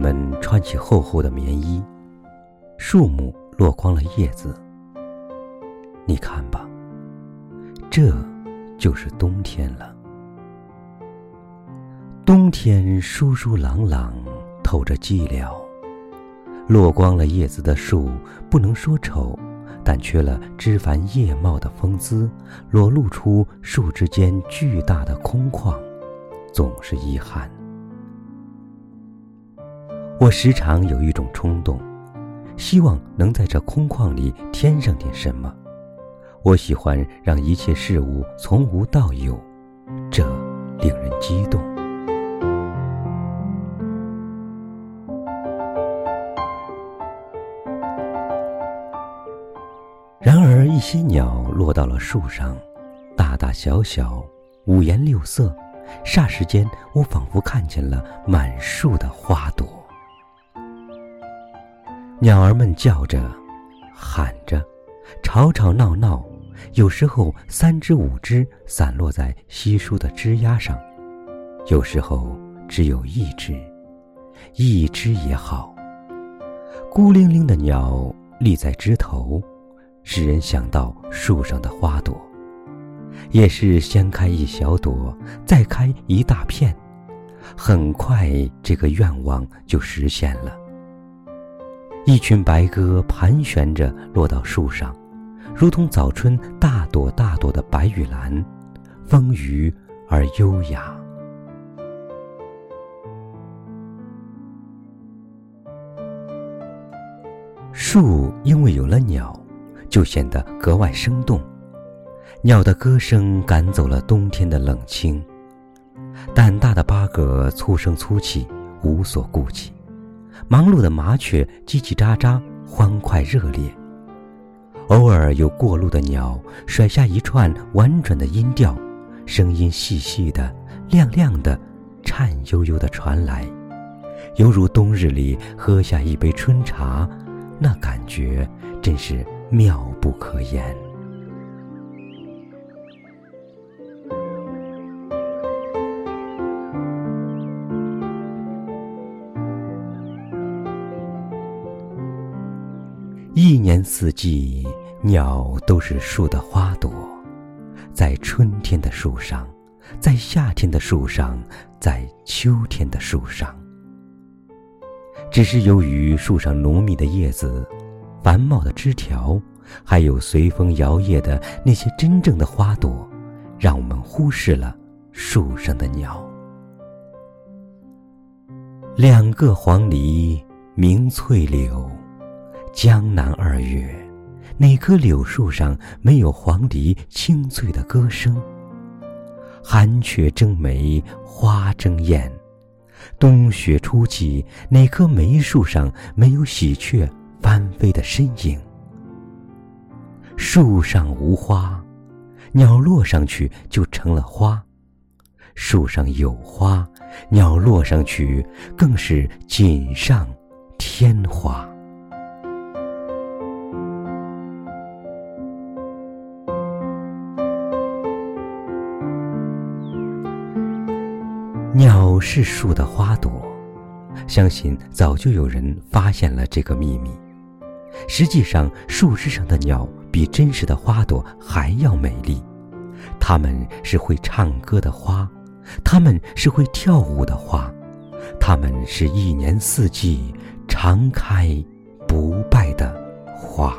们穿起厚厚的棉衣，树木落光了叶子。你看吧，这就是冬天了。冬天疏疏朗朗，透着寂寥。落光了叶子的树，不能说丑，但缺了枝繁叶茂的风姿，裸露出树枝间巨大的空旷，总是遗憾。我时常有一种冲动，希望能在这空旷里添上点什么。我喜欢让一切事物从无到有，这令人激动。然而，一些鸟落到了树上，大大小小，五颜六色，霎时间，我仿佛看见了满树的花朵。鸟儿们叫着，喊着，吵吵闹闹，有时候三只五只散落在稀疏的枝丫上，有时候只有一只，一只也好。孤零零的鸟立在枝头，使人想到树上的花朵，也是先开一小朵，再开一大片，很快这个愿望就实现了。一群白鸽盘旋着落到树上，如同早春大朵大朵的白玉兰，丰腴而优雅。树因为有了鸟，就显得格外生动。鸟的歌声赶走了冬天的冷清，胆大的八哥粗声粗气，无所顾忌。忙碌的麻雀叽叽喳喳，欢快热烈。偶尔有过路的鸟甩下一串婉转的音调，声音细细的、亮亮的、颤悠悠的传来，犹如冬日里喝下一杯春茶，那感觉真是妙不可言。一年四季，鸟都是树的花朵，在春天的树上，在夏天的树上，在秋天的树上。只是由于树上浓密的叶子、繁茂的枝条，还有随风摇曳的那些真正的花朵，让我们忽视了树上的鸟。两个黄鹂鸣翠柳。江南二月，哪棵柳树上没有黄鹂清脆的歌声？寒雀争梅花争艳，冬雪初霁，哪棵梅树上没有喜鹊翻飞的身影？树上无花，鸟落上去就成了花；树上有花，鸟落上去更是锦上添花。鸟是树的花朵，相信早就有人发现了这个秘密。实际上，树枝上的鸟比真实的花朵还要美丽。它们是会唱歌的花，它们是会跳舞的花，它们是一年四季常开不败的花。